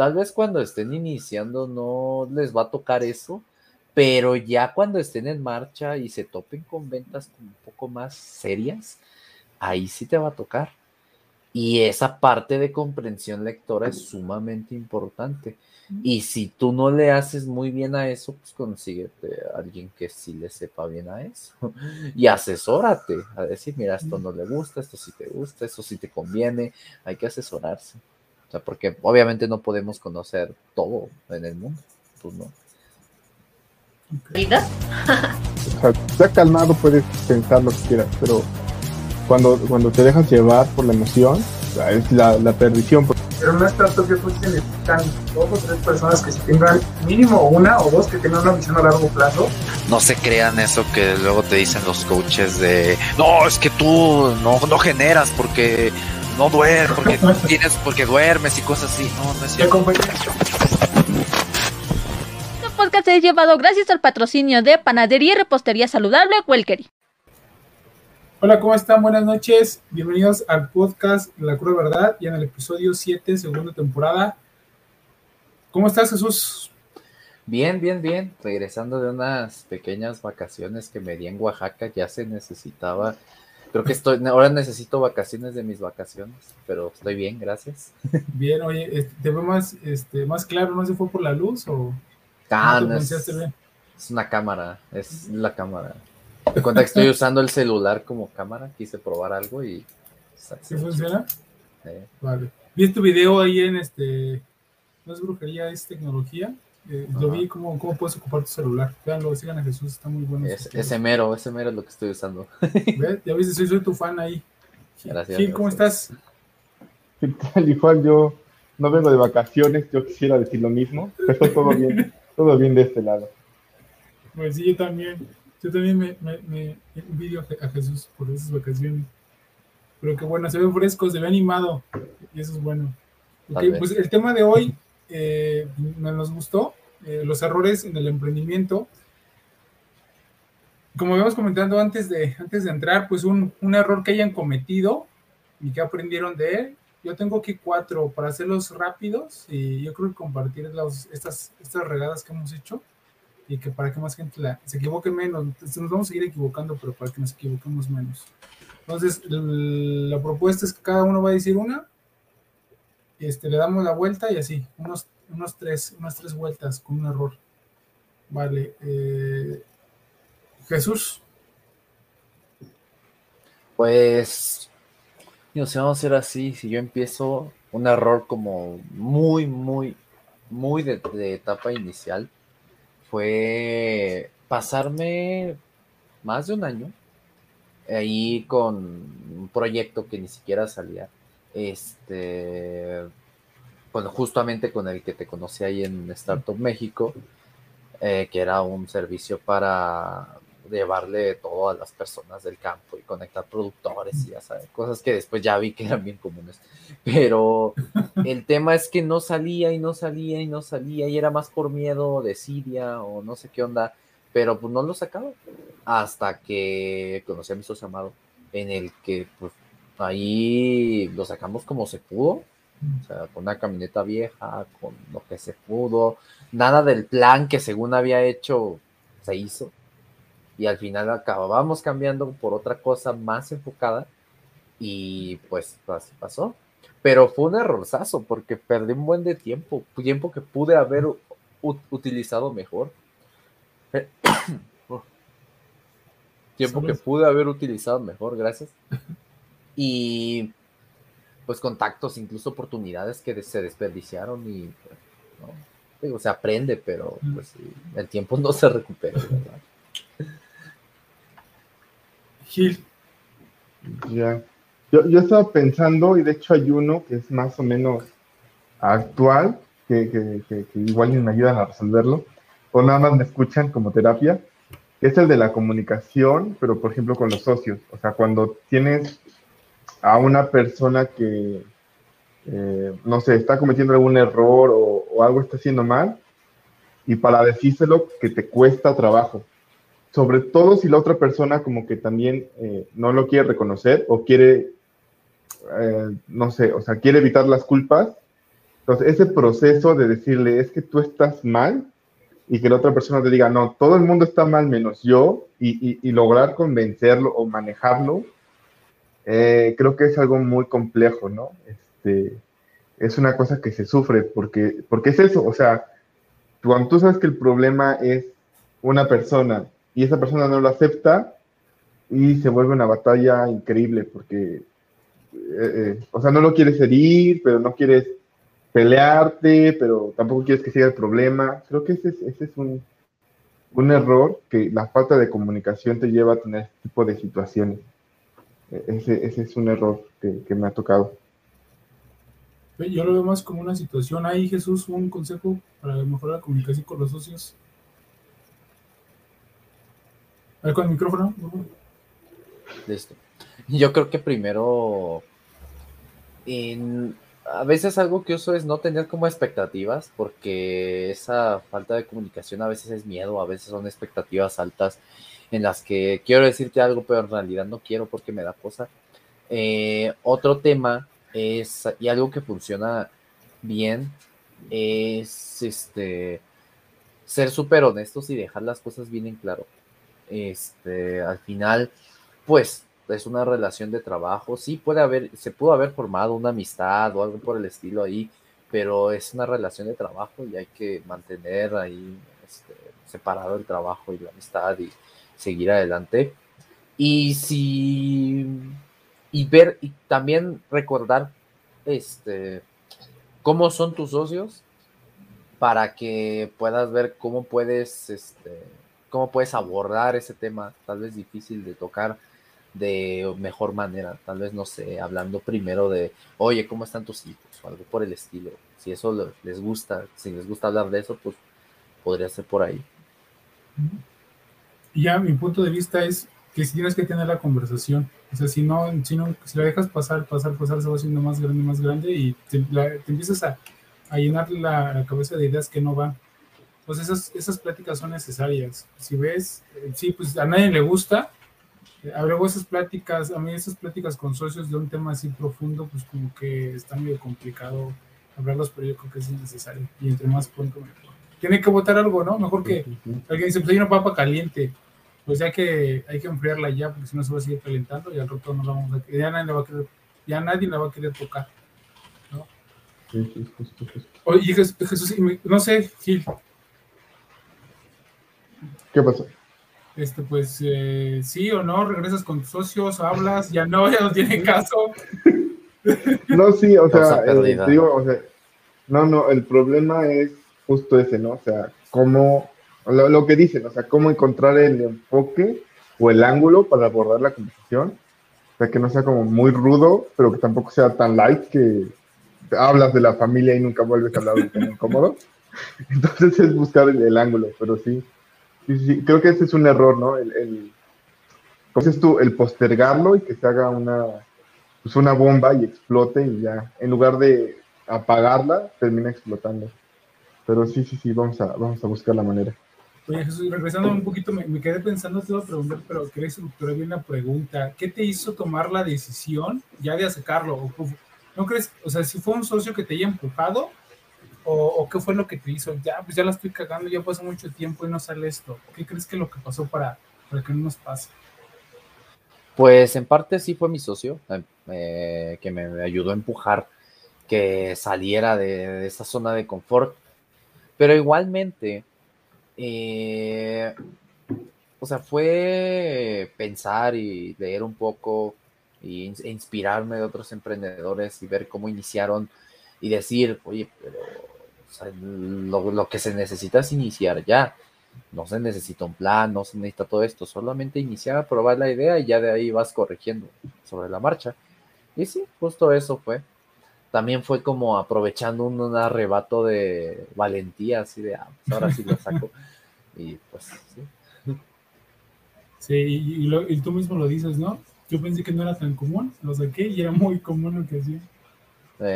tal vez cuando estén iniciando no les va a tocar eso, pero ya cuando estén en marcha y se topen con ventas un poco más serias, ahí sí te va a tocar. Y esa parte de comprensión lectora es sumamente importante. Y si tú no le haces muy bien a eso, pues consíguete a alguien que sí le sepa bien a eso. Y asesórate a decir, mira, esto no le gusta, esto sí te gusta, esto sí te conviene. Hay que asesorarse. O sea, porque obviamente no podemos conocer todo en el mundo. Pues no. ¿Vida? o sea, ya calmado puedes pensar lo que quieras, pero cuando, cuando te dejas llevar por la emoción, es la, la perdición. Pero no es tanto que pues necesitan dos o tres personas que tengan mínimo una o dos que tengan una visión a largo plazo. No se crean eso que luego te dicen los coaches de no, es que tú no, no generas porque no duermes, porque tienes, porque duermes y cosas así. No, no es cierto. Este podcast es llevado gracias al patrocinio de Panadería y Repostería Saludable Welkery. Hola, ¿cómo están? Buenas noches. Bienvenidos al podcast La Cruz Verdad y en el episodio 7, segunda temporada. ¿Cómo estás, Jesús? Bien, bien, bien. Regresando de unas pequeñas vacaciones que me di en Oaxaca, ya se necesitaba. Creo que estoy, ahora necesito vacaciones de mis vacaciones, pero estoy bien, gracias. Bien, oye, este, ¿te veo más, este, más claro? ¿No se fue por la luz o...? Ah, no es, es una cámara, es la cámara. De cuenta que estoy usando el celular como cámara, quise probar algo y. ¿Sí funciona? Vale. Vi tu video ahí en este. No es brujería, es tecnología. Eh, lo vi cómo, cómo puedes ocupar tu celular. Veanlo, sigan a Jesús, está muy bueno. Es, ese mero, ese mero es lo que estoy usando. Ya viste, soy, soy tu fan ahí. Gracias. Gil, ¿cómo estás? ¿Qué tal? Igual yo no vengo de vacaciones, yo quisiera decir lo mismo, pero todo bien, todo bien de este lado. Pues sí, yo también. Yo también me, me, envidio a Jesús por esas vacaciones. Pero que bueno, se ve fresco, se ve animado. Y eso es bueno. pues el tema de hoy eh, nos gustó. Eh, los errores en el emprendimiento. Como habíamos comentado antes de, antes de entrar, pues un, un error que hayan cometido y que aprendieron de él. Yo tengo aquí cuatro para hacerlos rápidos y yo creo que compartir estas, estas regadas que hemos hecho y que para que más gente la, se equivoque menos. Nos vamos a seguir equivocando, pero para que nos equivoquemos menos. Entonces, la propuesta es que cada uno va a decir una, este, le damos la vuelta y así, unos, unos tres, unas tres vueltas con un error. Vale. Eh, Jesús. Pues, no sé, vamos a hacer así. Si yo empiezo un error como muy, muy, muy de etapa inicial, fue pasarme más de un año ahí con un proyecto que ni siquiera salía. Este, bueno, justamente con el que te conocí ahí en Startup México, eh, que era un servicio para llevarle todo a las personas del campo y conectar productores y ya sabes, cosas que después ya vi que eran bien comunes. Pero el tema es que no salía y no salía y no salía y era más por miedo de Siria o no sé qué onda, pero pues no lo sacaba hasta que conocí a mi socio amado, en el que pues ahí lo sacamos como se pudo. O sea, con una camioneta vieja, con lo que se pudo. Nada del plan que según había hecho se hizo y al final acabamos cambiando por otra cosa más enfocada y pues así pasó. Pero fue un errorzazo porque perdí un buen de tiempo, tiempo que pude haber utilizado mejor. tiempo que pude haber utilizado mejor, gracias. Y pues contactos, incluso oportunidades que se desperdiciaron y digo, se aprende, pero pues el tiempo no se recupera, ¿verdad? Gil. Ya. Yo, yo, estaba pensando, y de hecho hay uno que es más o menos actual, que, que, que, igual me ayudan a resolverlo, o nada más me escuchan como terapia, que es el de la comunicación, pero por ejemplo con los socios. O sea, cuando tienes a una persona que, eh, no sé, está cometiendo algún error o, algo está haciendo mal, y para decírselo que te cuesta trabajo. Sobre todo si la otra persona como que también eh, no lo quiere reconocer o quiere, eh, no sé, o sea, quiere evitar las culpas Entonces, ese proceso de decirle, es que tú estás mal, y que la otra persona te diga, no, todo el mundo está mal menos yo, y, lograr convencerlo o manejarlo, eh, creo que es algo muy complejo, ¿no? Este, es una cosa que se sufre, porque, porque es eso, o sea, cuando tú sabes que el problema es una persona y esa persona no lo acepta, y se vuelve una batalla increíble, porque, eh, eh, o sea, no lo quieres herir, pero no quieres pelearte, pero tampoco quieres que siga el problema. Creo que ese es, ese es un, un error que la falta de comunicación te lleva a tener este tipo de situaciones. Ese, ese es un error que, que, me ha tocado. Yo lo veo más como una situación. Ahí, Jesús, un consejo para mejorar la comunicación con los socios. Ahí con el micrófono. Listo. Yo creo que primero en a veces algo que uso es no tener como expectativas, porque esa falta de comunicación a veces es miedo, a veces son expectativas altas en las que quiero decirte algo, pero en realidad no quiero porque me da cosa. Eh, otro tema es, y algo que funciona bien, es este ser súper honestos y dejar las cosas bien en claro. Este, al final, pues es una relación de trabajo, sí puede haber, se pudo haber formado una amistad o algo por el estilo ahí, pero es una relación de trabajo y hay que mantener ahí este, separado el trabajo y la amistad y seguir adelante. Y si y ver y también recordar este cómo son tus socios para que puedas ver cómo puedes este cómo puedes abordar ese tema tal vez difícil de tocar de mejor manera. Tal vez, no sé, hablando primero de, oye, ¿cómo están tus hijos? O algo por el estilo. Si eso les gusta, si les gusta hablar de eso, pues podría ser por ahí. Ya mi punto de vista es que si tienes que tener la conversación. O sea, si no, si no, si la dejas pasar, pasar, pasar, se va haciendo más grande, más grande y te, empiezas a, a llenar la, cabeza de ideas que no van. Pues esas, esas pláticas son necesarias. Si ves, eh, sí, pues a nadie le gusta, Habrá esas pláticas, a mí esas pláticas con socios de un tema así profundo, pues como que está medio complicado hablarlos, pero yo creo que es necesario. Y entre más pronto mejor. Tiene que votar algo, ¿no? Mejor que alguien dice, pues hay una papa caliente, pues ya que hay que enfriarla ya, porque si no se va a seguir calentando y al rato no la vamos a ya nadie la va a querer, ya nadie la va a querer tocar. ¿no? Oye, Jesús, no sé, Gil. ¿Qué pasó? este, pues eh, sí o no, regresas con tus socios, hablas, ya no, ya no tiene caso. No, sí, o sea, eh, digo, o sea, no, no, el problema es justo ese, ¿no? O sea, cómo, lo, lo, que dicen, o sea, cómo encontrar el enfoque o el ángulo para abordar la conversación. O sea, que no sea como muy rudo, pero que tampoco sea tan light que hablas de la familia y nunca vuelves a hablar de tema incómodo. Entonces es buscar el, el ángulo, pero sí, Sí, sí, creo que ese es un error, ¿no? El, el, tú? El postergarlo y que se haga una, pues una bomba y explote y ya, en lugar de apagarla, termina explotando. Pero sí, sí, sí, vamos a, vamos a buscar la manera. Oye, Jesús, regresando un poquito, me, quedé pensando, te iba a preguntar, pero quería estructurar bien la pregunta. ¿Qué te hizo tomar la decisión ya de sacarlo? ¿No crees, o sea, si fue un socio que te haya empujado o, qué fue lo que te hizo? Ya, pues ya la estoy cagando, ya pasó mucho tiempo y no sale esto. ¿Qué crees que lo que pasó para, para que no nos pase? Pues en parte sí fue mi socio, eh, que me ayudó a empujar que saliera de, esa zona de confort. Pero igualmente, eh, o sea, fue pensar y leer un poco e inspirarme de otros emprendedores y ver cómo iniciaron y decir, oye, pero lo, que se necesita es iniciar ya. No se necesita un plan, no se necesita todo esto, solamente iniciar, probar la idea y ya de ahí vas corrigiendo sobre la marcha. Y sí, justo eso fue. También fue como aprovechando un, arrebato de valentía, así de, ah, pues ahora sí lo saco. y pues sí. Sí, y, tú mismo lo dices, ¿no? Yo pensé que no era tan común, lo saqué y era muy común lo que hacía.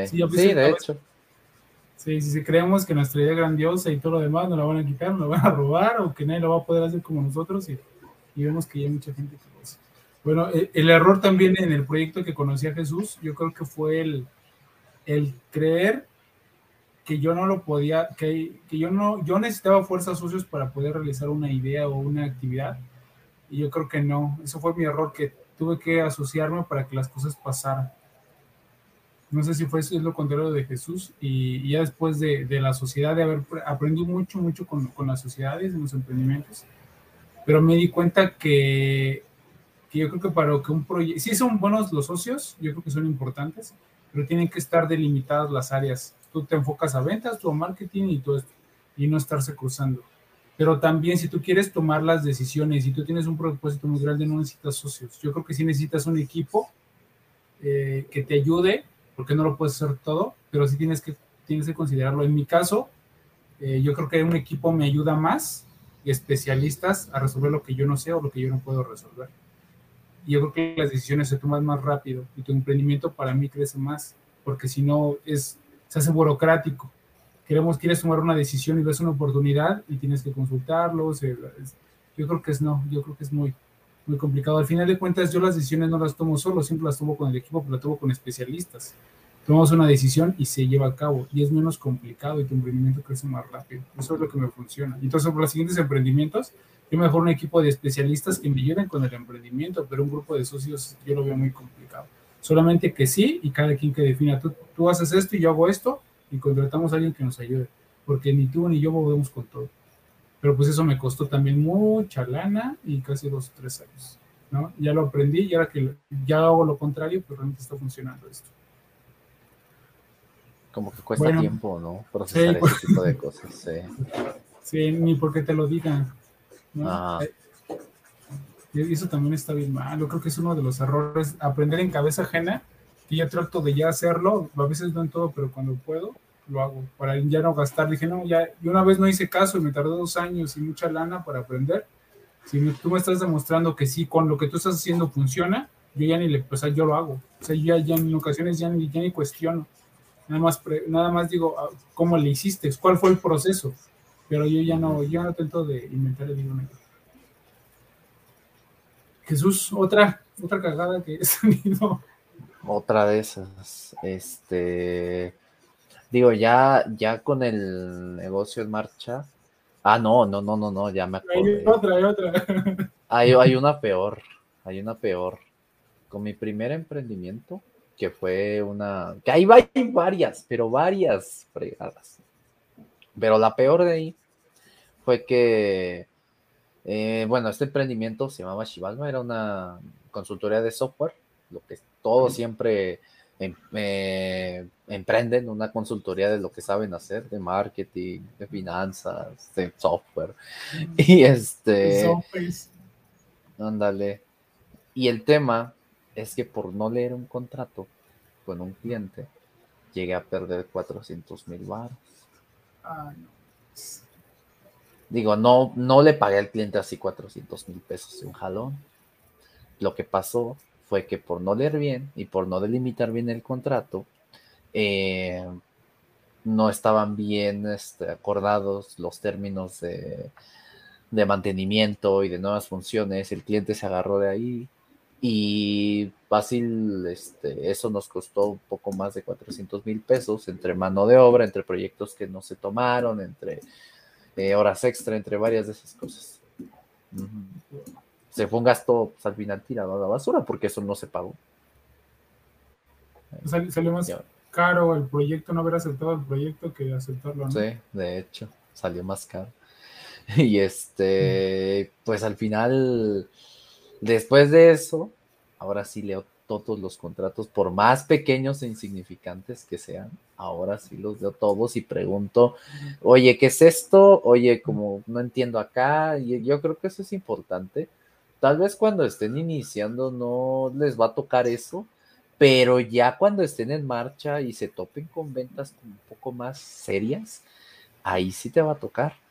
sí, de hecho. Sí, si creemos que nuestra idea grandiosa y todo lo demás nos la van a quitar, nos la van a robar o que nadie lo va a poder hacer como nosotros y, vemos que ya hay mucha gente que lo hace. Bueno, el, el, error también en el proyecto que conocí a Jesús, yo creo que fue el, el creer que yo no lo podía, que, que yo no, yo necesitaba fuerzas socios para poder realizar una idea o una actividad. Y yo creo que no, eso fue mi error, que tuve que asociarme para que las cosas pasaran. No sé si fue eso, es lo contrario de Jesús. Y, y ya después de, de, la sociedad, de haber aprendido mucho, mucho con, con las sociedades, en los emprendimientos, pero me di cuenta que, que yo creo que para que un proyecto, sí son buenos los socios, yo creo que son importantes, pero tienen que estar delimitadas las áreas. Tú te enfocas a ventas, tu marketing y todo esto, y no estarse cruzando. Pero también si tú quieres tomar las decisiones y tú tienes un propósito muy grande, no necesitas socios. Yo creo que sí necesitas un equipo eh, que te ayude, porque no lo puedes hacer todo, pero sí tienes que, tienes que considerarlo. En mi caso, eh, yo creo que un equipo me ayuda más y especialistas a resolver lo que yo no sé o lo que yo no puedo resolver. Yo creo que las decisiones se toman más rápido y tu emprendimiento para mí crece más, porque si no es, se hace burocrático. Queremos, quieres tomar una decisión y ves una oportunidad y tienes que consultarlo. Se, yo creo que es no, yo creo que es muy, muy complicado. Al final de cuentas, yo las decisiones no las tomo solo, siempre las tomo con el equipo, pero las tomo con especialistas. Tomamos una decisión y se lleva a cabo y es menos complicado y tu emprendimiento crece más rápido. Eso es lo que me funciona. Entonces, por los siguientes emprendimientos, yo mejor un equipo de especialistas que me ayuden con el emprendimiento, pero un grupo de socios yo lo veo muy complicado. Solamente que sí y cada quien que defina, tú, tú haces esto y yo hago esto y contratamos a alguien que nos ayude, porque ni tú ni yo podemos con todo. Pero pues eso me costó también mucha lana y casi dos o tres años. ¿no? Ya lo aprendí y ahora que ya hago lo contrario, pues realmente está funcionando esto. Como que cuesta bueno, tiempo, ¿no? Procesar sí, ese tipo de cosas. Sí. sí, ni porque te lo digan. ¿No? Ah. Y eso también está bien mal. Yo creo que es uno de los errores. Aprender en cabeza ajena, que ya trato de ya hacerlo. A veces no en todo, pero cuando puedo, lo hago. Para ya no gastar. Dije, no, ya. Y una vez no hice caso y me tardó dos años y mucha lana para aprender. Si me, tú me estás demostrando que sí, con lo que tú estás haciendo funciona, yo ya ni le, o sea, yo lo hago. O sea, yo ya, ya en ocasiones ya ni, ya ni cuestiono. Nada más, pre, nada más digo, ¿cómo le hiciste? ¿Cuál fue el proceso? Pero yo ya no, yo no intento de inventar el libro negro. Jesús, otra, otra cagada que he salido. Otra de esas. Este. Digo, ya, ya con el negocio en marcha. Ah, no, no, no, no, no, ya me acuerdo. Hay otra, hay otra. Hay, hay una peor. Hay una peor. Con mi primer emprendimiento, que fue una. que ahí hay varias, pero varias fregadas. Pero la peor de ahí fue que eh, bueno, este emprendimiento se llamaba Shivalma, era una consultoría de software, lo que todos siempre em, eh, emprenden, una consultoría de lo que saben hacer, de marketing, de finanzas, de software. Y este... Ándale. Y el tema es que por no leer un contrato con un cliente, llegué a perder 400 mil baros. Ay, no. Digo, no, no le pagué al cliente así 400 mil pesos de un jalón. Lo que pasó fue que por no leer bien y por no delimitar bien el contrato, eh, no estaban bien este, acordados los términos de, de, mantenimiento y de nuevas funciones. El cliente se agarró de ahí y fácil, este, eso nos costó un poco más de 400 mil pesos entre mano de obra, entre proyectos que no se tomaron, entre horas extra, entre varias de esas cosas. Uh -huh. Se fue un gasto pues, al final tirado a la basura porque eso no se pagó. Sal, salió más caro el proyecto, no haber aceptado el proyecto que aceptarlo. ¿no? Sí, de hecho, salió más caro. Y este, pues al final, después de eso, ahora sí leo todos los contratos, por más pequeños e insignificantes que sean, ahora sí los leo todos y pregunto, oye, ¿qué es esto? Oye, como no entiendo acá, y yo creo que eso es importante. Tal vez cuando estén iniciando no les va a tocar eso, pero ya cuando estén en marcha y se topen con ventas un poco más serias, ahí sí te va a tocar.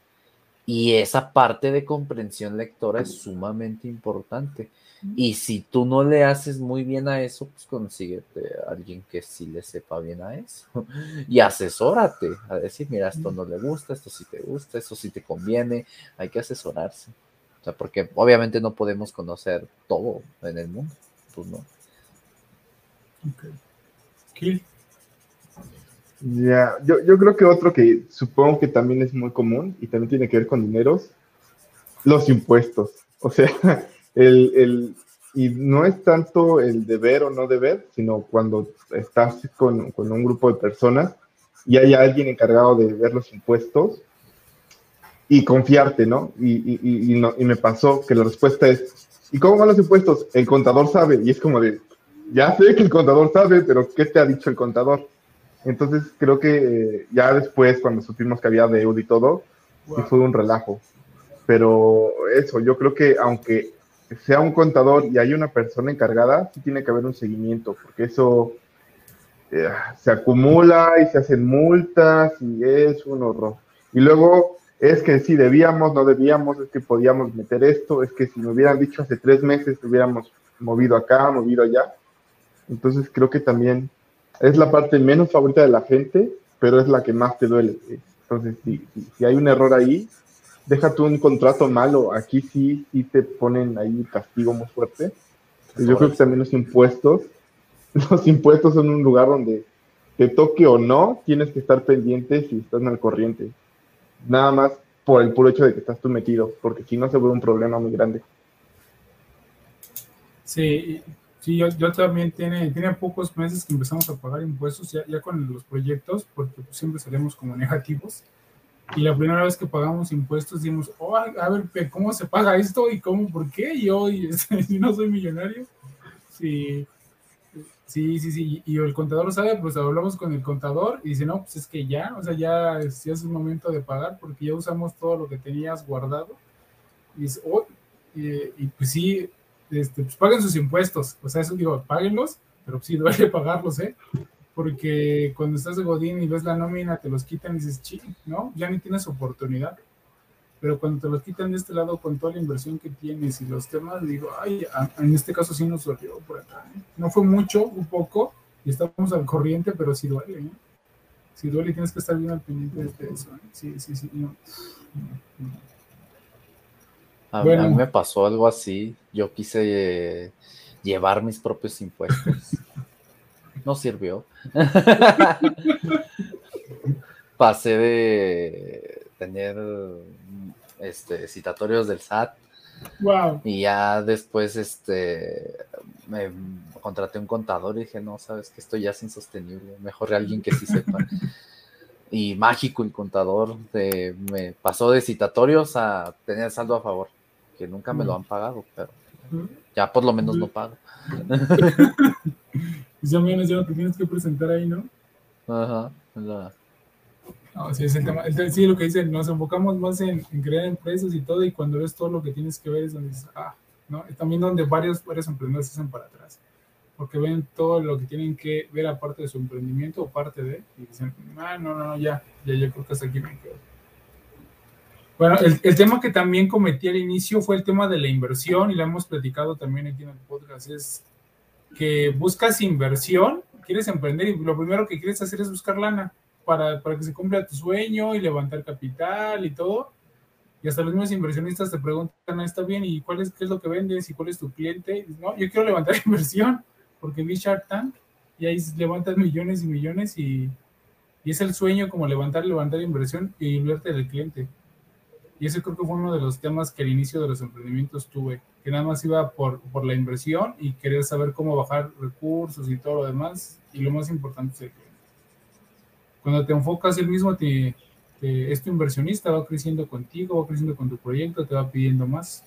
Y esa parte de comprensión lectora es sumamente importante. Y si tú no le haces muy bien a eso, pues consíguete a alguien que sí le sepa bien a eso. Y asesórate a decir, mira, esto no le gusta, esto sí te gusta, esto sí te conviene. Hay que asesorarse. O sea, porque obviamente no podemos conocer todo en el mundo. Pues no. Ok. Kill. Ya, yo, yo creo que otro que supongo que también es muy común y también tiene que ver con dineros, los impuestos. O sea, el, el, y no es tanto el deber o no deber, sino cuando estás con, con un grupo de personas y hay alguien encargado de ver los impuestos y confiarte, ¿no? Y, y, y, no, y me pasó que la respuesta es, ¿y cómo van los impuestos? El contador sabe, y es como de, ya sé que el contador sabe, pero ¿qué te ha dicho el contador? Entonces creo que eh, ya después, cuando supimos que había deuda y todo, wow. fue un relajo. Pero eso, yo creo que aunque sea un contador y hay una persona encargada, sí tiene que haber un seguimiento, porque eso eh, se acumula y se hacen multas y es un horror. Y luego es que si debíamos, no debíamos, es que podíamos meter esto, es que si me hubieran dicho hace tres meses, hubiéramos movido acá, movido allá. Entonces creo que también es la parte menos favorita de la gente, pero es la que más te duele. Entonces, si, si, si hay un error ahí, deja tú un contrato malo, aquí sí, sí te ponen ahí un castigo muy fuerte. Yo creo que también los impuestos, los impuestos son un lugar donde te toque o no, tienes que estar pendiente si estás al corriente. Nada más por el puro hecho de que estás tú metido, porque si no se vuelve un problema muy grande. Sí, sí yo, yo también tiene, tiene pocos meses que empezamos a pagar impuestos ya, ya con los proyectos, porque pues siempre salimos como negativos. Y la primera vez que pagamos impuestos dijimos, oh, a ver, ¿cómo se paga esto? ¿Y cómo? ¿Por qué? Y hoy, si no soy millonario. Sí, sí, sí, sí. Y el contador sabe, pues hablamos con el contador y dice, no, pues es que ya, o sea, ya, ya es momento de pagar porque ya usamos todo lo que tenías guardado. Y dice, oh, y, y pues sí, este, pues paguen sus impuestos. O sea, eso digo, páguenlos, pero sí duele pagarlos, ¿eh? porque cuando estás de Godín y ves la nómina, te los quitan y dices, ching, ¿no? Ya ni tienes oportunidad. Pero cuando te los quitan de este lado con toda la inversión que tienes y los temas, digo, ay, en este caso sí nos dolió por acá. ¿eh? No fue mucho, un poco, y estamos al corriente, pero sí duele, ¿eh? Sí duele tienes que estar bien al pendiente de eso. ¿eh? Sí, sí, sí. No. A, bueno. a, mí me pasó algo así. Yo quise eh, llevar mis propios impuestos. no sirvió. Pasé de tener este, citatorios del SAT. Wow. Y ya después este, me contraté un contador y dije, no, sabes que esto ya es insostenible. Mejor alguien que sí sepa. y mágico el contador de, me pasó de citatorios a tener saldo a favor, que nunca me lo han pagado, pero ya por lo menos no pago. y son menos ya lo que tienes que presentar ahí, ¿no? Ajá. La... No, sí, es el tema, el, sí, lo que dicen, nos enfocamos más en, en, crear empresas y todo, y cuando ves todo lo que tienes que ver es donde dices, ah, ¿no? Es también donde varios, varios emprendedores se hacen para atrás, porque ven todo lo que tienen que ver aparte de su emprendimiento o parte de, y dicen, ah, no, no, no, ya, ya, ya creo que hasta aquí me quedo. Bueno, el, tema que también cometí al inicio fue el tema de la inversión, y lo hemos platicado también aquí en el podcast, es que buscas inversión, quieres emprender y lo primero que quieres hacer es buscar lana para, para que se cumpla tu sueño y levantar capital y todo. Y hasta los mismos inversionistas te preguntan, ¿está bien? ¿Y cuál es, qué es lo que vendes? ¿Y cuál es tu cliente? No, yo quiero levantar inversión porque vi Shark Tank y ahí levantas millones y millones y, y es el sueño como levantar, levantar inversión y invierte del cliente. Y ese creo que fue uno de los temas que al inicio de los emprendimientos tuve, que nada más iba por, por la inversión y querer saber cómo bajar recursos y todo lo demás. Y lo más importante es el cliente. Cuando te enfocas el mismo, te, te, este inversionista va creciendo contigo, va creciendo con tu proyecto, te va pidiendo más.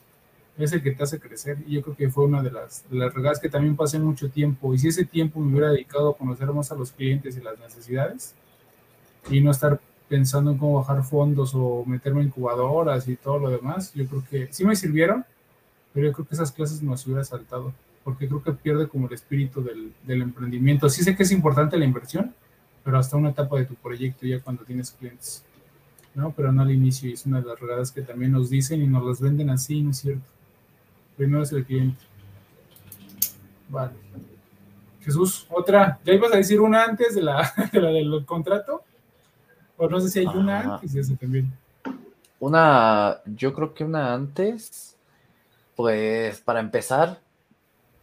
Es el que te hace crecer. Y yo creo que fue una de las, de las regadas que también pasé mucho tiempo. Y si ese tiempo me hubiera dedicado a conocer más a los clientes y las necesidades, y no estar pensando en cómo bajar fondos o meterme en incubadoras y todo lo demás, yo creo que sí me sirvieron, pero yo creo que esas clases nos hubiera saltado, porque creo que pierde como el espíritu del, emprendimiento. Sí sé que es importante la inversión, pero hasta una etapa de tu proyecto, ya cuando tienes clientes, ¿no? Pero no al inicio, y es una de las regadas que también nos dicen y nos las venden así, ¿no es cierto? Primero es el cliente. Vale. Jesús, otra, ¿ya ibas a decir una antes de la, de la del contrato? O no sé si hay una antes de eso también. Una, yo creo que una antes, pues para empezar,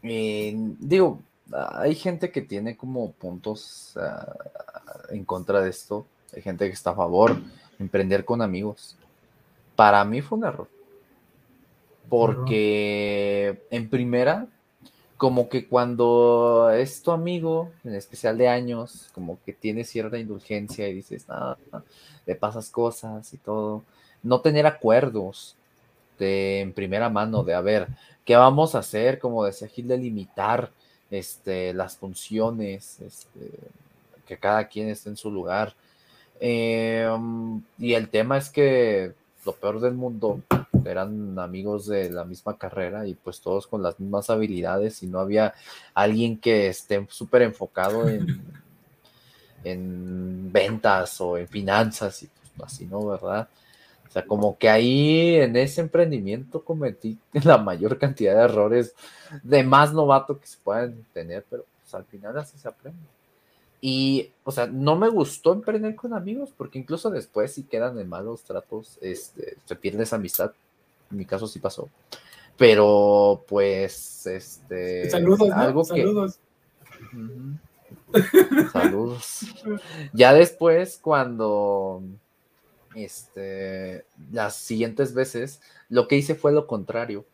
eh, digo, hay gente que tiene como puntos uh, en contra de esto, hay gente que está a favor, emprender con amigos. Para mí fue un error. Porque en primera, como que cuando es tu amigo, en especial de años, como que tiene cierta indulgencia y dices, ah, le pasas cosas y todo. No tener acuerdos de en primera mano de a ver, ¿qué vamos a hacer? Como decía Gil, de limitar este, las funciones, este, que cada quien esté en su lugar. Em, y el tema es que lo peor del mundo eran amigos de la misma carrera y pues todos con las mismas habilidades y no había alguien que esté súper enfocado en, en ventas o en finanzas y pues así, ¿no? ¿Verdad? O sea, como que ahí en ese emprendimiento cometí la mayor cantidad de errores de más novato que se puedan tener, pero pues al final así se aprende. Y, o sea, no me gustó emprender con amigos, porque incluso después, si quedan en malos tratos, este, se pierde esa amistad. En mi caso sí pasó. Pero, pues, este. Saludos, algo Saludos. Saludos. Ya después, cuando. Este. Las siguientes veces, lo que hice fue lo contrario.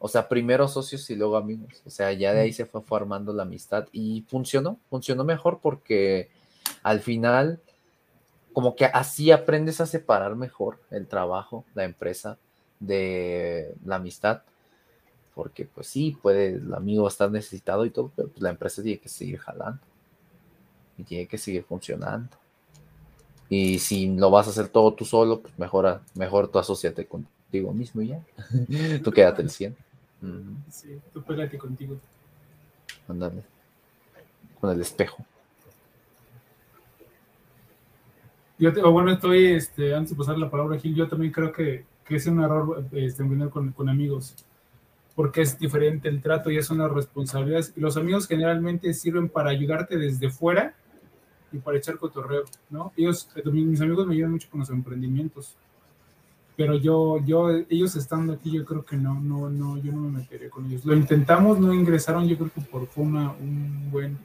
O sea, primero socios y luego amigos. O sea, ya de ahí se fue formando la amistad y funcionó, funcionó mejor porque al final, como que así aprendes a separar mejor el trabajo, la empresa, de la amistad. Porque pues sí, puede el amigo estar necesitado y todo, pero pues, la empresa tiene que seguir jalando. Y tiene que seguir funcionando. Y si lo vas a hacer todo tú solo, pues mejor, mejor tú asociate contigo mismo y ya. tú quédate el 100. Sí, tú pégate contigo. Ándale. Con el espejo. Yo te, bueno, estoy, este, antes de pasar la palabra a Gil, yo también creo que, que es un error este, con, con amigos, porque es diferente el trato y es una responsabilidad. Los amigos generalmente sirven para ayudarte desde fuera y para echar cotorreo, ¿no? Ellos, mis amigos me ayudan mucho con los emprendimientos pero yo, yo, ellos estando aquí, yo creo que no, no, no, yo no me meteré con ellos. Lo intentamos, no ingresaron, yo creo que por una, un buen,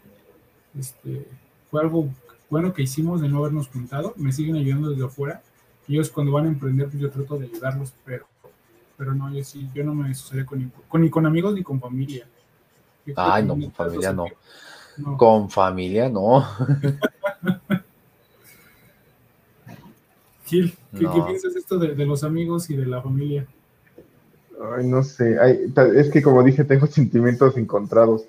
este, fue algo bueno que hicimos de no habernos juntado, me siguen ayudando desde afuera, ellos cuando van a emprender, pues yo trato de ayudarlos, pero, pero no, yo sí, yo no me asociaré con, con, ni con amigos ni con familia. Ay, no, con familia no. no. Con familia no. Gil, ¿qué, piensas esto de, los amigos y de la familia? Ay, no sé, es que como dije, tengo sentimientos encontrados.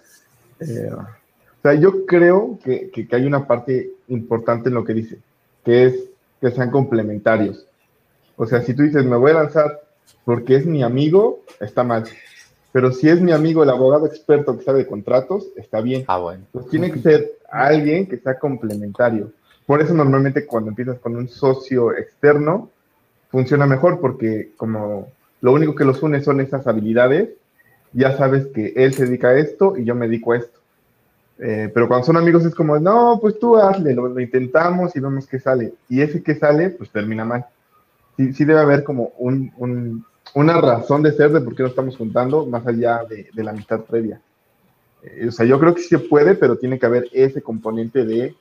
Eh, o sea, yo creo que, hay una parte importante en lo que dice, que es que sean complementarios. O sea, si tú dices, me voy a lanzar porque es mi amigo, está mal. Pero si es mi amigo el abogado experto que sabe de contratos, está bien. Ah, bueno. Pues tiene que ser alguien que sea complementario. Por eso normalmente cuando empiezas con un socio externo, funciona mejor porque como lo único que los une son esas habilidades, ya sabes que él se dedica a esto y yo me dedico a esto. Eh, pero cuando son amigos es como, no, pues tú hazle, lo, intentamos y vemos qué sale. Y ese que sale, pues termina mal. Sí, sí debe haber como un, una razón de ser de por qué nos estamos juntando, más allá de, la amistad previa. Eh, o sea, yo creo que sí se puede, pero tiene que haber ese componente de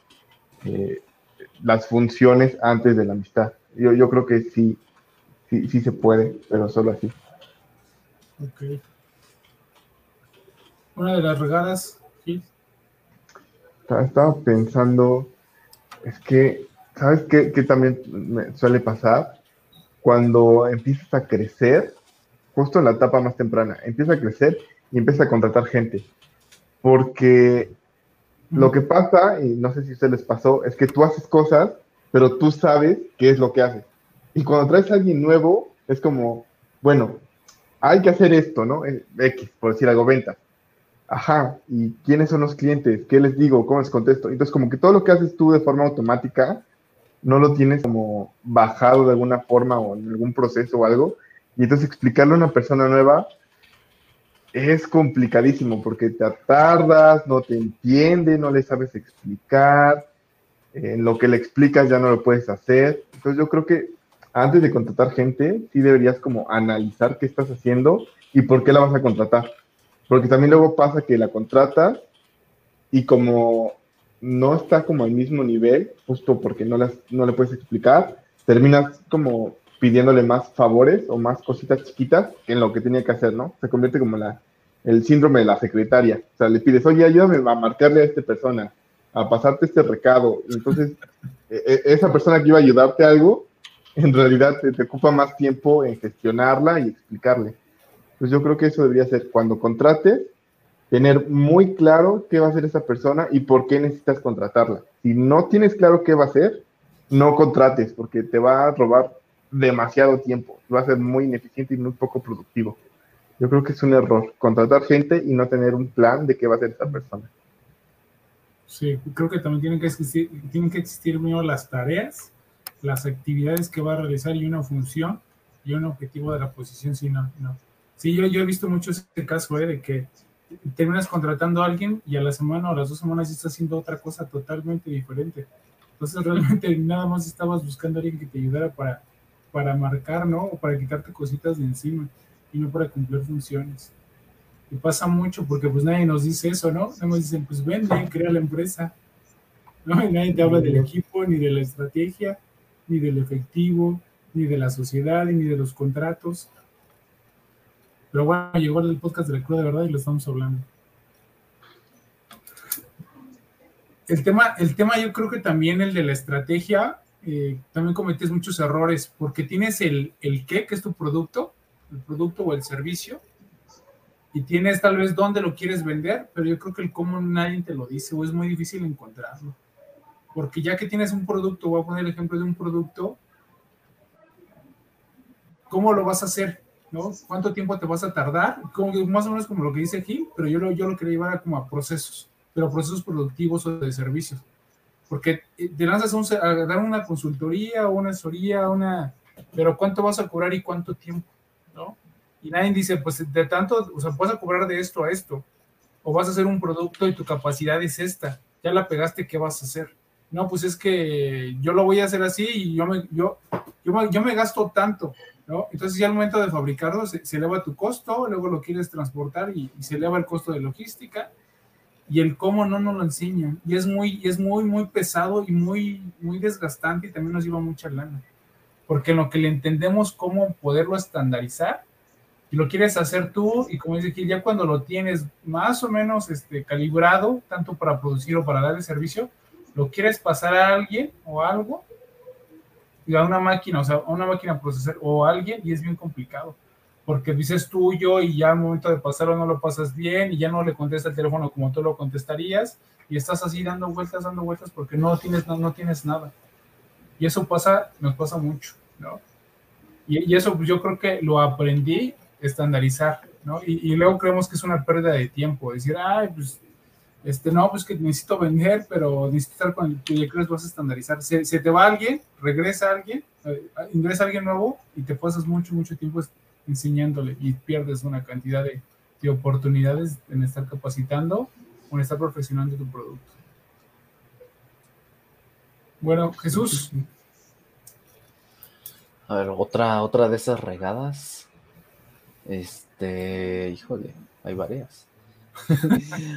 eh, las funciones antes de la amistad. Yo, yo creo que sí, sí, sí se puede, pero solo así. Ok. Una de las regadas. Estaba pensando, es que, ¿sabes qué, también suele pasar? Cuando empiezas a crecer, justo en la etapa más temprana, empieza a crecer y empieza a contratar gente. Porque lo que pasa, y no sé si se les pasó, es que tú haces cosas, pero tú sabes qué es lo que haces. Y cuando traes a alguien nuevo, es como, bueno, hay que hacer esto, ¿no? Eh, X, por decir algo, venta. Ajá, ¿y quiénes son los clientes? ¿Qué les digo? ¿Cómo les contesto? Entonces, como que todo lo que haces tú de forma automática, no lo tienes como bajado de alguna forma o en algún proceso o algo. Y entonces explicarle a una persona nueva es complicadísimo porque te tardas, no te entiende, no le sabes explicar, en lo que le explicas ya no lo puedes hacer. Entonces yo creo que antes de contratar gente, sí deberías como analizar qué estás haciendo y por qué la vas a contratar. Porque también luego pasa que la contratas y como no está como al mismo nivel, justo porque no, las, no le puedes explicar, terminas como pidiéndole más favores o más cositas chiquitas en lo que tenía que hacer, ¿no? Se convierte como la, el síndrome de la secretaria. O sea, le pides, oye, ayúdame a marcarle a esta persona, a pasarte este recado. Entonces, e, e, esa persona que iba a ayudarte algo, en realidad te, te, ocupa más tiempo en gestionarla y explicarle. Pues yo creo que eso debería ser cuando contrates, tener muy claro qué va a hacer esa persona y por qué necesitas contratarla. Si no tienes claro qué va a hacer, no contrates porque te va a robar demasiado tiempo, va a ser muy ineficiente y muy poco productivo. Yo creo que es un error contratar gente y no tener un plan de qué va a hacer esa persona. Sí, creo que también tienen que existir, tienen que existir las tareas, las actividades que va a realizar y una función y un objetivo de la posición. Sí, no, no. Sí yo, yo he visto mucho ese caso ¿eh? de que terminas contratando a alguien y a la semana o a las dos semanas ya está haciendo otra cosa totalmente diferente. Entonces realmente nada más estabas buscando a alguien que te ayudara para, para marcar, ¿no? O para quitarte cositas de encima y no para cumplir funciones. Y pasa mucho porque pues nadie nos dice eso, ¿no? Nos dicen, pues vende, crea la empresa. ¿no? Y nadie te habla del equipo, ni de la estrategia, ni del efectivo, ni de la sociedad, ni de los contratos. Pero bueno, llegó el podcast de la Cruz de verdad y lo estamos hablando. El tema, el tema yo creo que también el de la estrategia, eh, también cometes muchos errores porque tienes el, el qué, que es tu producto, el producto o el servicio, y tienes tal vez dónde lo quieres vender, pero yo creo que el cómo nadie te lo dice o es muy difícil encontrarlo. Porque ya que tienes un producto, voy a poner el ejemplo de un producto, ¿cómo lo vas a hacer? ¿Cuánto tiempo te vas a tardar? Más o menos como lo que dice Gil, pero yo lo, yo lo quería llevar a como a procesos, pero procesos productivos o de servicios. Porque eh, te lanzas a, dar una consultoría o una asesoría, una, pero ¿cuánto vas a cobrar y cuánto tiempo? ¿no? Y nadie dice, pues de tanto, o sea, vas a cobrar de esto a esto, o vas a hacer un producto y tu capacidad es esta, ya la pegaste, ¿qué vas a hacer? No, pues es que yo lo voy a hacer así y yo me, yo, yo yo me gasto tanto, entonces ya al momento de fabricarlo se, eleva tu costo, luego lo quieres transportar y, se eleva el costo de logística y el cómo no nos lo enseñan. Y es muy, es muy, muy pesado y muy, muy desgastante y también nos lleva mucha lana. Porque en lo que le entendemos cómo poderlo estandarizar, y lo quieres hacer tú, y como dice aquí, ya cuando lo tienes más o menos este, calibrado, tanto para producir o para dar el servicio, lo quieres pasar a alguien o algo, a una máquina, o sea, a una máquina procesar o a alguien y es bien complicado. Porque dices tuyo y ya al momento de pasarlo no lo pasas bien y ya no le contesta el teléfono como tú lo contestarías y estás así dando vueltas, dando vueltas porque no tienes, no, no tienes nada. Y eso pasa, nos pasa mucho, ¿no? Y, y eso pues, yo creo que lo aprendí estandarizar, ¿no? Y, y, luego creemos que es una pérdida de tiempo, decir, ay, pues este, no, pues que necesito vender, pero necesito estar con el ya crees vas a estandarizar. Se, te va alguien, regresa alguien, eh, ingresa alguien nuevo y te pasas mucho, mucho tiempo enseñándole y pierdes una cantidad de, de oportunidades en estar capacitando o en estar profesionando tu producto. Bueno, Jesús. A ver, otra, otra de esas regadas. Este, híjole, hay varias.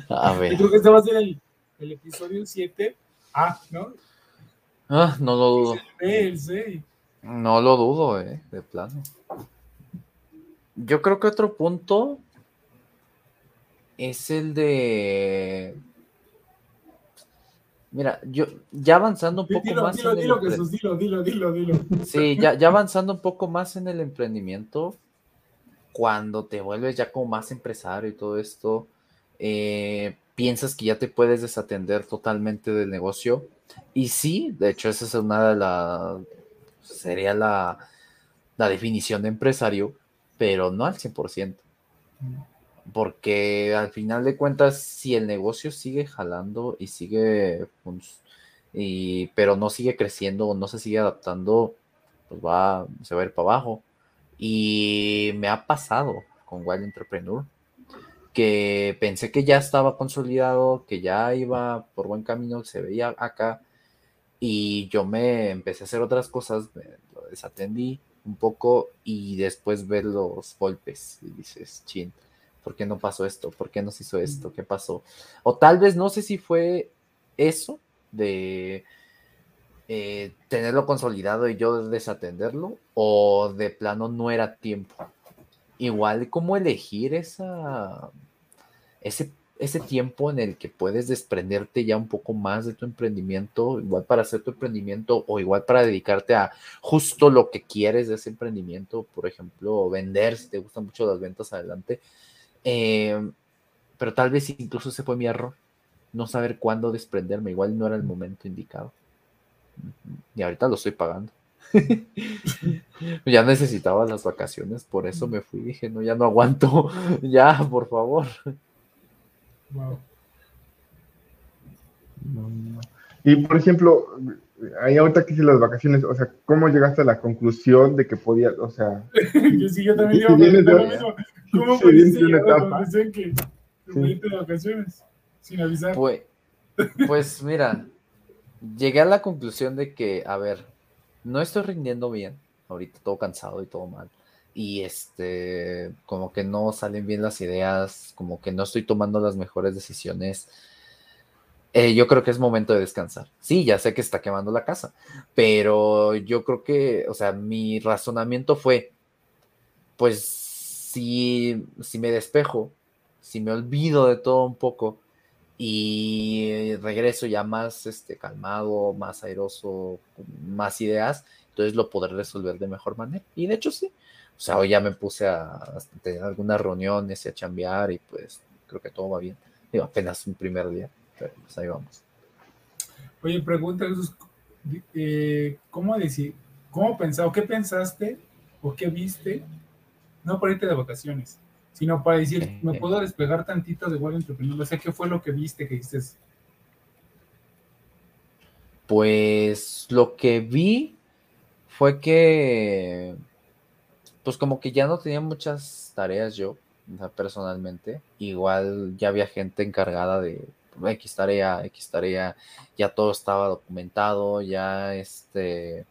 A ver. creo que este va a ser el, el episodio 7. Ah, ¿no? Ah, no lo dudo. No lo dudo, eh, de plano. Yo creo que otro punto es el de. Mira, yo ya avanzando un poco más. Dilo, en dilo, el Jesús, dilo, dilo, dilo, dilo. Sí, ya, ya avanzando un poco más en el emprendimiento, cuando te vuelves ya como más empresario y todo esto, eh, piensas que ya te puedes desatender totalmente del negocio. Y sí, de hecho, esa es una de las, sería la, la definición de empresario, pero no al 100%. Porque al final de cuentas, si el negocio sigue jalando y sigue, y, pero no sigue creciendo o no se sigue adaptando, pues va, se va a ir para abajo. Y me ha pasado con Wild Entrepreneur que pensé que ya estaba consolidado, que ya iba por buen camino, se veía acá, y yo me empecé a hacer otras cosas, lo desatendí un poco y después ver los golpes y dices, chin, ¿por qué no pasó esto? ¿Por qué no se hizo esto? ¿Qué pasó? O tal vez no sé si fue eso de eh, tenerlo consolidado y yo desatenderlo, o de plano no era tiempo. Igual como elegir esa, ese ese tiempo en el que puedes desprenderte ya un poco más de tu emprendimiento, igual para hacer tu emprendimiento o igual para dedicarte a justo lo que quieres de ese emprendimiento, por ejemplo, vender, si te gustan mucho las ventas adelante. Em, pero tal vez incluso ese fue mi error, no saber cuándo desprenderme, igual no era el momento indicado. Y ahorita lo estoy pagando. ya necesitaba las vacaciones, por eso me fui, dije, no, ya no aguanto, ya, por favor. Y por ejemplo, ahí ahorita que hice las vacaciones, o sea, ¿cómo llegaste a la conclusión de que podía, o sea... yo sí, yo también digo, ¿cómo pudiste llegar a la conclusión que, sí. de vacaciones sin avisar? Pues, pues mira, llegué a la conclusión de que, a ver, no estoy rindiendo bien, ahorita todo cansado y todo mal y este, como que no salen bien las ideas, como que no estoy tomando las mejores decisiones. Eh, yo creo que es momento de descansar. Sí, ya sé que está quemando la casa, pero yo creo que, o sea, mi razonamiento fue, pues, si, si me despejo, si me olvido de todo un poco y regreso ya más este, calmado, más airoso, más ideas, entonces lo podré resolver de mejor manera. Y de hecho sí, o sea, hoy ya me puse a, tener algunas reuniones y a chambear y pues creo que todo va bien. Digo, apenas un primer día, pero pues ahí vamos. Oye, pregunta, eh, ¿cómo decir, cómo pensaba, qué pensaste o qué viste? No para irte de vacaciones, sino para decir, me puedo despegar tantito de igual entrepreneur. O sea, ¿qué fue lo que viste que dices? Pues lo que vi fue que pues como que ya no tenía muchas tareas yo, personalmente. Igual ya había gente encargada de X tarea, X tarea, ya todo estaba documentado, ya este,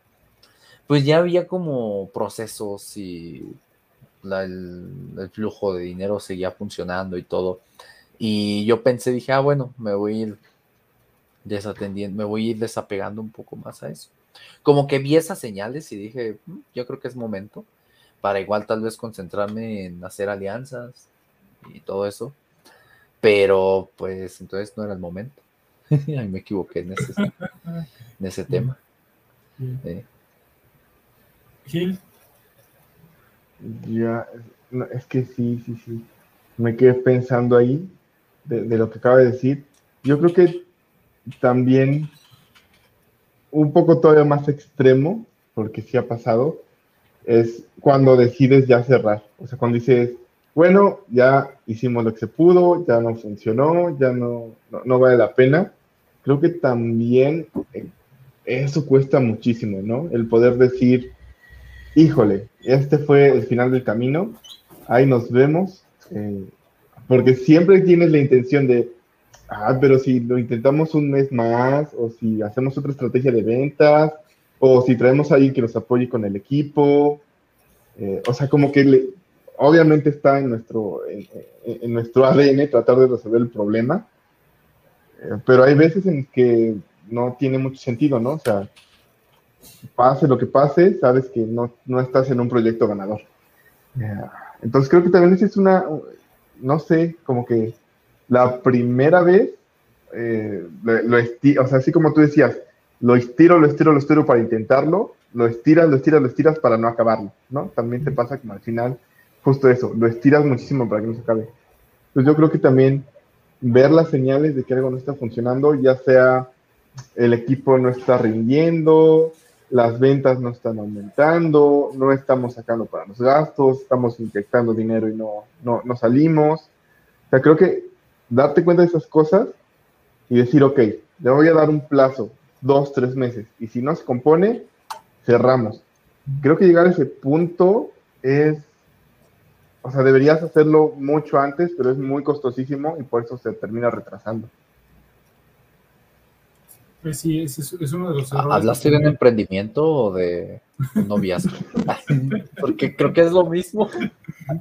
pues ya había como procesos y el, flujo de dinero seguía funcionando y todo. Y yo pensé, dije, ah, bueno, me voy a ir desatendiendo, me voy a ir desapegando un poco más a eso. Como que vi esas señales y dije, mm, yo creo que es momento para igual tal vez concentrarme en hacer alianzas y todo eso. Pero pues entonces no era el momento. Ahí me equivoqué en ese, en ese tema. Gil. Ya, es que sí, sí, sí. Me quedé pensando ahí de, de lo que acaba de decir. Yo creo que también un poco todavía más extremo, porque sí ha pasado, es cuando decides ya cerrar. O sea, cuando dices, bueno, ya hicimos lo que se pudo, ya no funcionó, ya no, no, vale la pena. Creo que también eh, eso cuesta muchísimo, ¿no? El poder decir, híjole, este fue el final del camino, ahí nos vemos, eh, porque siempre tienes la intención de, ah, pero si lo intentamos un mes más, o si hacemos otra estrategia de ventas, o si traemos a alguien que nos apoye con el equipo, eh, o sea, como que obviamente está en nuestro, en, nuestro ADN tratar de resolver el problema, eh, pero hay veces en que no tiene mucho sentido, ¿no? O sea, pase lo que pase, sabes que no, no estás en un proyecto ganador. entonces creo que también esa es una, no sé, como que la primera vez, eh, lo, o sea, así como tú decías, lo estiro, lo estiro, lo estiro para intentarlo, lo estiras, lo estiras, lo estiras para no acabarlo, ¿no? También te pasa como al final, justo eso, lo estiras muchísimo para que no se acabe. Entonces yo creo que también ver las señales de que algo no está funcionando, ya sea el equipo no está rindiendo, las ventas no están aumentando, no estamos sacando para los gastos, estamos inyectando dinero y no, no, no salimos. O sea, creo que darte cuenta de esas cosas y decir, ok, le voy a dar un plazo, dos, tres meses, y si no se compone, cerramos. Creo que llegar a ese punto es, o sea, deberías hacerlo mucho antes, pero es muy costosísimo y por eso se termina retrasando. Pues sí, es, es uno de los errores. ¿Hablaste de un emprendimiento o de un noviazgo? Porque creo que es lo mismo.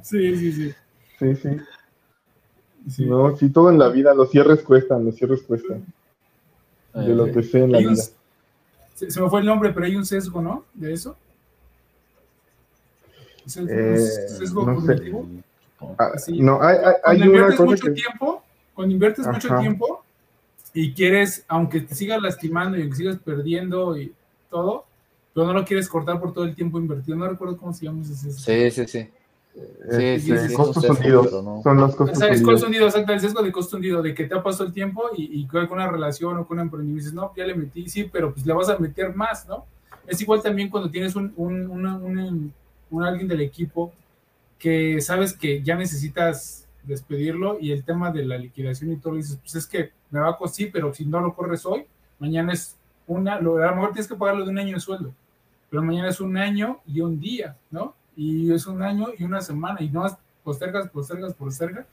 Sí, sí, sí. Sí, sí. No, sí, todo en la vida, los cierres cuestan, los cierres cuestan. de lo que sea en la un- vida. se, se me fue el nombre, pero hay un sesgo, ¿no? De eso. ¿Es el- Eh, sesgo no sé. cognitivo? Ah, Sí. no, hay, hay- hay Cuando una cosa mucho que... tiempo, cuando inviertes mucho tiempo y quieres, aunque te sigas lastimando y aunque sigas perdiendo y todo, pero no lo quieres cortar por todo el tiempo invertido. No recuerdo cómo se llama ese sesgo. Sí, sí, sí. este, sí, sí, sí, costos no hundidos. Son los costos sea, es hundidos. costo hundido, exacto, el sesgo de costo hundido, de que te ha pasado el tiempo y, y con una relación o con un emprendimiento dices, no, ya le metí, sí, pero pues le vas a meter más, ¿no? Es igual también cuando tienes un, un, una- un- un alguien del equipo que sabes que ya necesitas despedirlo y el tema de la liquidación y todo, dices, pues es que me va a costar, sí, pero si no lo corres hoy, mañana es una, lo, a lo mejor tienes que pagarlo de un año de sueldo, pero mañana es un año y un día, ¿no? Y es un año y una semana y no postergas, postergas, postergas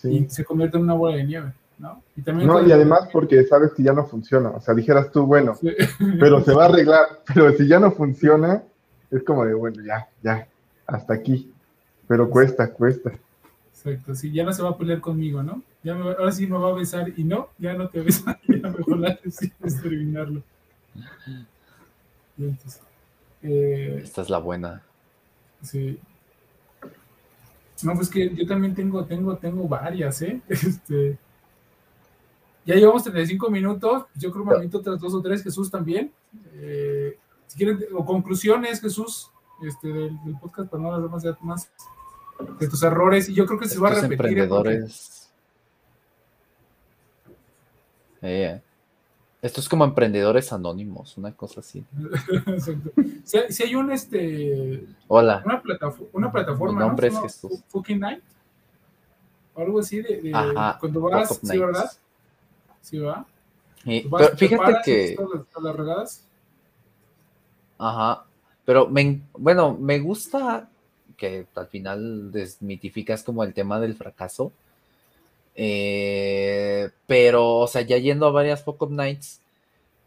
Sí. y se convierte en una bola de nieve, ¿no? Y también No, y además porque sabes que ya no funciona. O sea, dijeras tú, bueno, Sí. pero se va a arreglar. Pero si ya no funciona, es como de, bueno, ya, ya, hasta aquí. Pero cuesta, cuesta. Exacto, sí, ya no se va a pelear conmigo, ¿no? Ya me va- ahora sí me va a besar y no, ya no te besa, ya mejor la decides terminarlo. Y entonces, eh, Esta es la buena. sí. No, pues que yo también tengo, tengo, tengo varias, ¿eh? Este, ya llevamos 35 minutos, yo creo que me aviento otras dos o tres, Jesús también. Eh, si quieren, o conclusiones, Jesús, este, del, del podcast, para no hablar más de, más de tus errores, y yo creo que se va a Estos repetir. ¿eh? Emprendedores. Eh, esto es como emprendedores anónimos, una cosa así. Exacto. Si, hay- si hay un, este, Hola. una, plataforma, una plataforma, Mi ¿no? nombre Se es Jesús. Fu- Fucking Night. O algo así de, de- Ajá, cuando vas, sí, ¿verdad? Nights. Sí, va. Eh, Vas, pero te fíjate que, las- ajá, pero me, en- bueno, me gusta que al final desmitificas como el tema del fracaso. Eh, pero, o sea, ya yendo a varias Fuck Up Nights,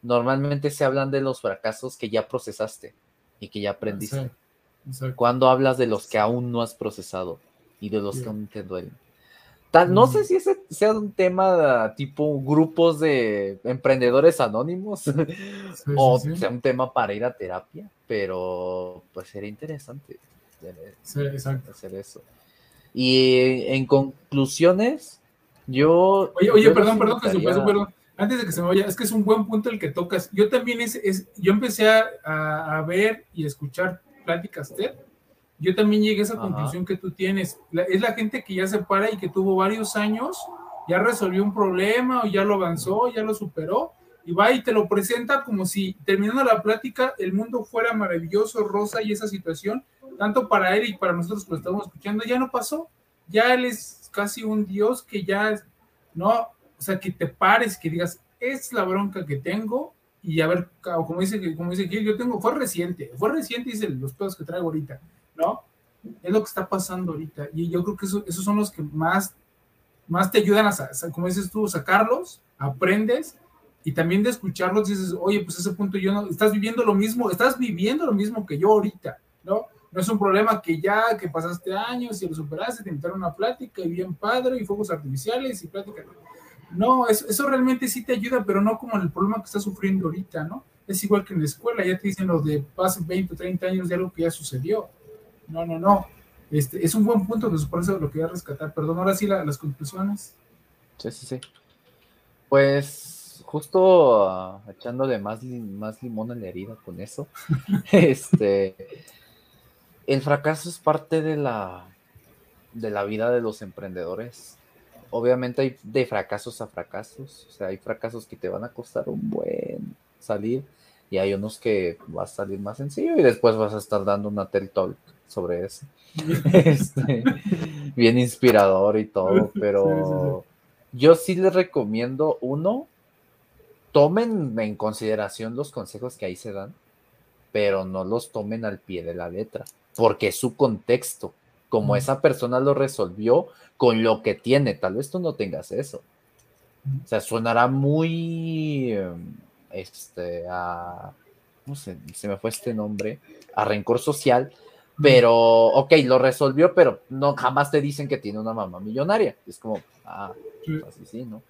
normalmente se hablan de los fracasos que ya procesaste y que ya aprendiste. Exacto. Cuando hablas de los que aún no has procesado y de los Sí. que aún te duelen. Tal, no Mm. sé si ese sea un tema tipo grupos de emprendedores anónimos Sí, o sí. sea un tema para ir a terapia, pero pues sería interesante Sí, exacto. hacer eso. Y en conclusiones, yo... Oye, oye, yo perdón, perdón, que se pasó, perdón. Antes de que se me vaya, es que es un buen punto el que tocas. Yo también es, es yo empecé a, a- a ver y escuchar pláticas TED. Yo también llegué a esa Ajá. conclusión que tú tienes. La- es la gente que ya se para y que tuvo varios años, ya resolvió un problema o ya lo avanzó, ya lo superó, y va y te lo presenta como si terminando la plática el mundo fuera maravilloso, rosa y esa situación, tanto para él y para nosotros que lo estamos escuchando, ya no pasó. Ya él es casi un dios que ya no, o sea, que te pares, que digas, es la bronca que tengo, y a ver, como dice, como dice Gil, yo tengo, fue reciente, fue reciente, dice los pedos que traigo ahorita, ¿no? Es lo que está pasando ahorita, y yo creo que eso- esos son los que más, más te ayudan a, como dices tú, sacarlos, aprendes, y también de escucharlos dices, oye, pues ese punto yo no, estás viviendo lo mismo, estás viviendo lo mismo que yo ahorita, ¿no? No es un problema que ya, que pasaste años y lo superaste, te invitaron a una plática y bien padre y fuegos artificiales y plática. No, eso, eso realmente sí te ayuda, pero no como el problema que estás sufriendo ahorita, ¿no? Es igual que en la escuela, ya te dicen lo de pasen 20 o 30 años de algo que ya sucedió. No, no, no. Este, es un buen punto, que por eso lo quería rescatar. Perdón, ahora sí la- las conclusiones. Sí, sí, sí. Pues justo ah, echándole más, li- más limón a la herida con eso. este, el fracaso es parte de la, de la vida de los emprendedores. Obviamente hay de fracasos a fracasos. O sea, hay fracasos que te van a costar un buen salir y hay unos que va a salir más sencillo y después vas a estar dando una TED Talk sobre eso. Este, bien inspirador y todo, pero yo sí les recomiendo uno, tomen en consideración los consejos que ahí se dan, pero no los tomen al pie de la letra, porque es su contexto, como Mm. esa persona lo resolvió con lo que tiene, tal vez tú no tengas eso. O sea, sonará muy, em, este, a, no sé, se me fue este nombre, a rencor social, pero, ok, lo resolvió, pero no, jamás te dicen que tiene una mamá millonaria. Es como, ah, Sí. pues así sí, ¿no?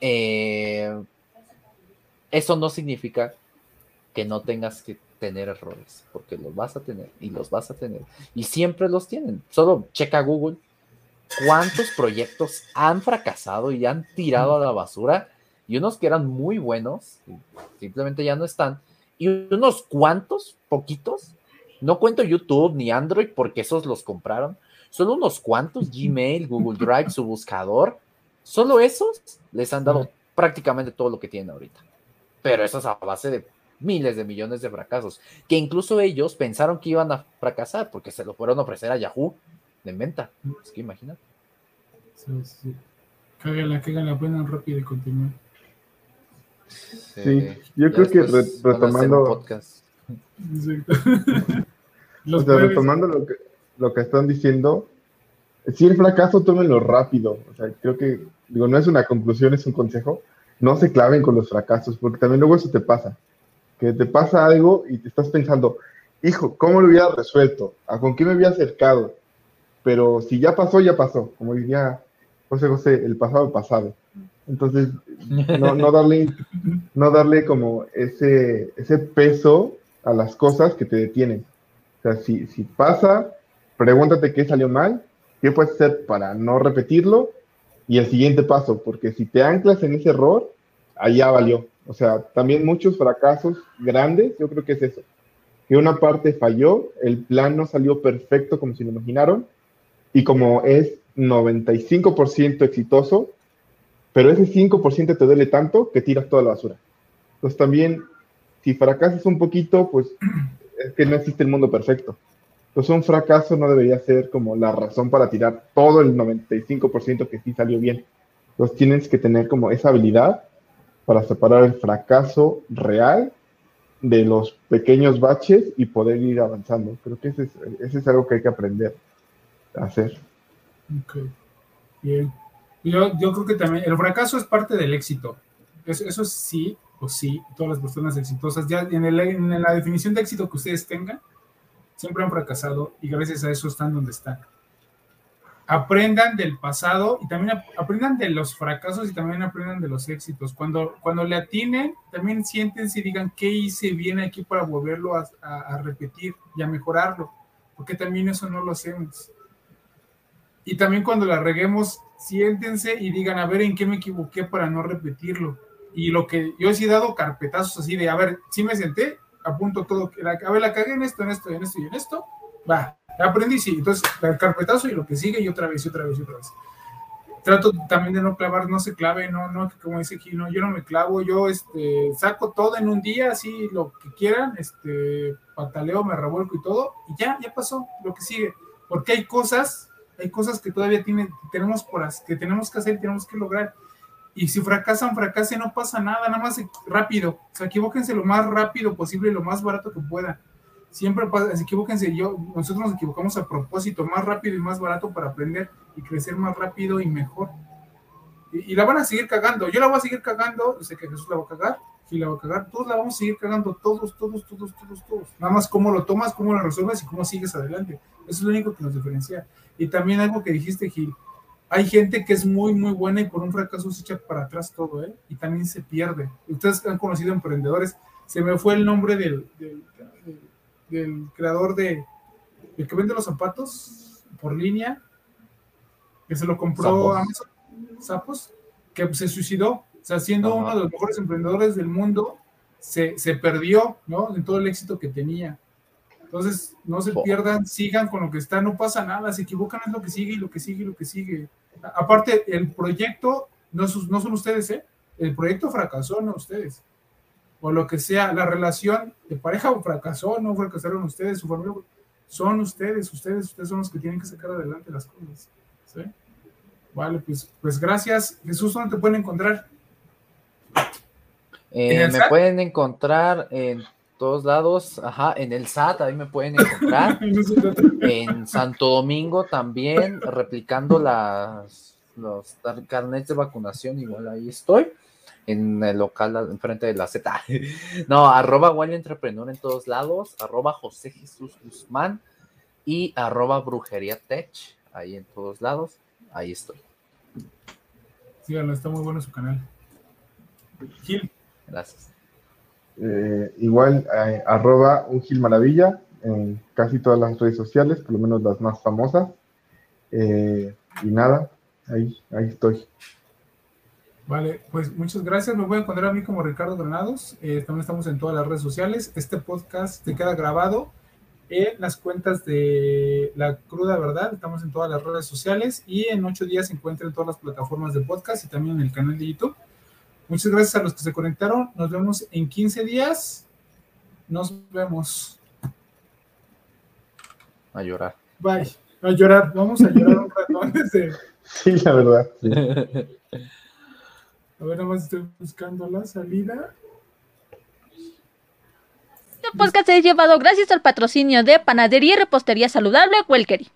Eh, eso no significa que no tengas que tener errores, porque los vas a tener y los vas a tener. Y siempre los tienen. Solo checa Google cuántos proyectos han fracasado y han tirado a la basura y unos que eran muy buenos, simplemente ya no están, y unos cuantos, poquitos, no cuento YouTube ni Android porque esos los compraron, solo unos cuantos, Gmail, Google Drive, su buscador, solo esos les han dado prácticamente todo lo que tienen ahorita. Pero eso es a base de miles de millones de fracasos, que incluso ellos pensaron que iban a fracasar porque se lo fueron a ofrecer a Yahoo de venta. Es que imagínate. Sí, sí. Cágala, cágala, buena rápido y continúa. Sí, yo creo que retomando. retomando lo que, lo que están diciendo, si el fracaso, tómenlo rápido. O sea, creo que, digo, no es una conclusión, es un consejo. No se claven con los fracasos, porque también luego eso te pasa. Que te pasa algo y te estás pensando, hijo, ¿cómo lo hubiera resuelto? ¿A con qué me había acercado? Pero si ya pasó, ya pasó. Como diría José José, el pasado pasado. Entonces, no, no, darle, no darle como ese, ese peso a las cosas que te detienen. O sea, si, si pasa, pregúntate qué salió mal, qué puedes hacer para no repetirlo y el siguiente paso, porque si te anclas en ese error, allá valió. O sea, también muchos fracasos grandes, yo creo que es eso, que una parte falló, el plan no salió perfecto como se lo imaginaron, y como es 95% exitoso, pero ese 5% te duele tanto que tiras toda la basura. Entonces también, si fracasas un poquito, pues es que no existe el mundo perfecto. Entonces un fracaso no debería ser como la razón para tirar todo el 95% que sí salió bien. Entonces tienes que tener como esa habilidad para separar el fracaso real de los pequeños baches y poder ir avanzando. Creo que ese es, ese es algo que hay que aprender a hacer. Ok, bien. Yo, yo creo que también el fracaso es parte del éxito. Eso, eso sí, o sí, todas las personas exitosas, ya en, el, en, la definición de éxito que ustedes tengan, siempre han fracasado y gracias a eso están donde están. Aprendan del pasado y también aprendan de los fracasos y también aprendan de los éxitos. Cuando, cuando le atinen, también siéntense y digan qué hice bien aquí para volverlo a, repetir y a mejorarlo, porque también eso no lo hacemos. Y también cuando la reguemos, siéntense y digan, a ver, ¿en qué me equivoqué para no repetirlo? Y lo que yo sí he dado carpetazos así de, a ver, si me senté, apunto todo, a ver, la cagué en esto, en esto, en esto y en esto, va, aprendí, sí, entonces el carpetazo y lo que sigue y otra vez y otra vez y otra vez. Trato también de no clavar, no se clave, no, no, como dice aquí, no, yo no me clavo, yo este, saco todo en un día, así lo que quieran, este, pataleo, me revuelco y todo, y ya, ya pasó, lo que sigue, porque hay cosas hay cosas que todavía tiene, tenemos por que tenemos que hacer tenemos que lograr. Y si fracasan, fracasen, no pasa nada, nada más rápido. O sea, equivóquense lo más rápido posible lo más barato que puedan. Siempre pasa, equivóquense, yo, nosotros nos equivocamos a propósito, más rápido y más barato para aprender y crecer más rápido y mejor. Y, y la van a seguir cagando. Yo la voy a seguir cagando, sé que Jesús la va a cagar, y la va a cagar, todos la vamos a seguir cagando, todos, todos, todos, todos, todos. Nada más cómo lo tomas, cómo lo resuelves y cómo sigues adelante. Eso es lo único que nos diferencia. Y también algo que dijiste, Gil, hay gente que es muy, muy buena y por un fracaso se echa para atrás todo, ¿eh? Y también se pierde. Ustedes han conocido emprendedores, se me fue el nombre del, del, del, del creador de, el que vende los zapatos por línea, que se lo compró Sapos. Amazon, Sapos, que se suicidó, o sea, siendo Ajá. uno de los mejores emprendedores del mundo, se, se perdió, ¿no? En todo el éxito que tenía. Entonces, no se Oh. pierdan, sigan con lo que está, no pasa nada, se equivocan es lo que sigue y lo que sigue y lo que sigue. Aparte, el proyecto no, no son ustedes, ¿eh? El proyecto fracasó, no ustedes. O lo que sea, la relación de pareja fracasó, no fracasaron ustedes, su familia, son ustedes, ustedes, ustedes son los que tienen que sacar adelante las cosas. ¿sí? Vale, pues, pues gracias. Jesús, ¿dónde te pueden encontrar? Eh, ¿En el me pueden encontrar en todos lados, ajá, en el SAT, ahí me pueden encontrar. En Santo Domingo también, replicando las, los carnets de vacunación, igual ahí estoy, en el local enfrente de la Z. No, arroba Wally Entrepreneur en todos lados, arroba José Jesús Guzmán y arroba Brujería Tech, ahí en todos lados, ahí estoy. Síganlo, está muy bueno su canal. Gil, Gracias. Eh, igual, eh, arroba un Gil Maravilla en casi todas las redes sociales, por lo menos las más famosas. Eh, y nada, ahí, ahí estoy. Vale, pues muchas gracias. Me voy a encontrar a mí como Ricardo Granados. Eh, también estamos en todas las redes sociales. Este podcast te queda grabado en las cuentas de La Cruda Verdad. Estamos en todas las redes sociales y en ocho días se encuentra en todas las plataformas de podcast y también en el canal de YouTube. Muchas gracias a los que se conectaron. Nos vemos en 15 días. Nos vemos. A llorar. Bye. A llorar. Vamos a llorar un rato antes de. Sí, la verdad. A ver, nada más estoy buscando la salida. Este podcast es llevado gracias al patrocinio de Panadería y Repostería Saludable Welkery.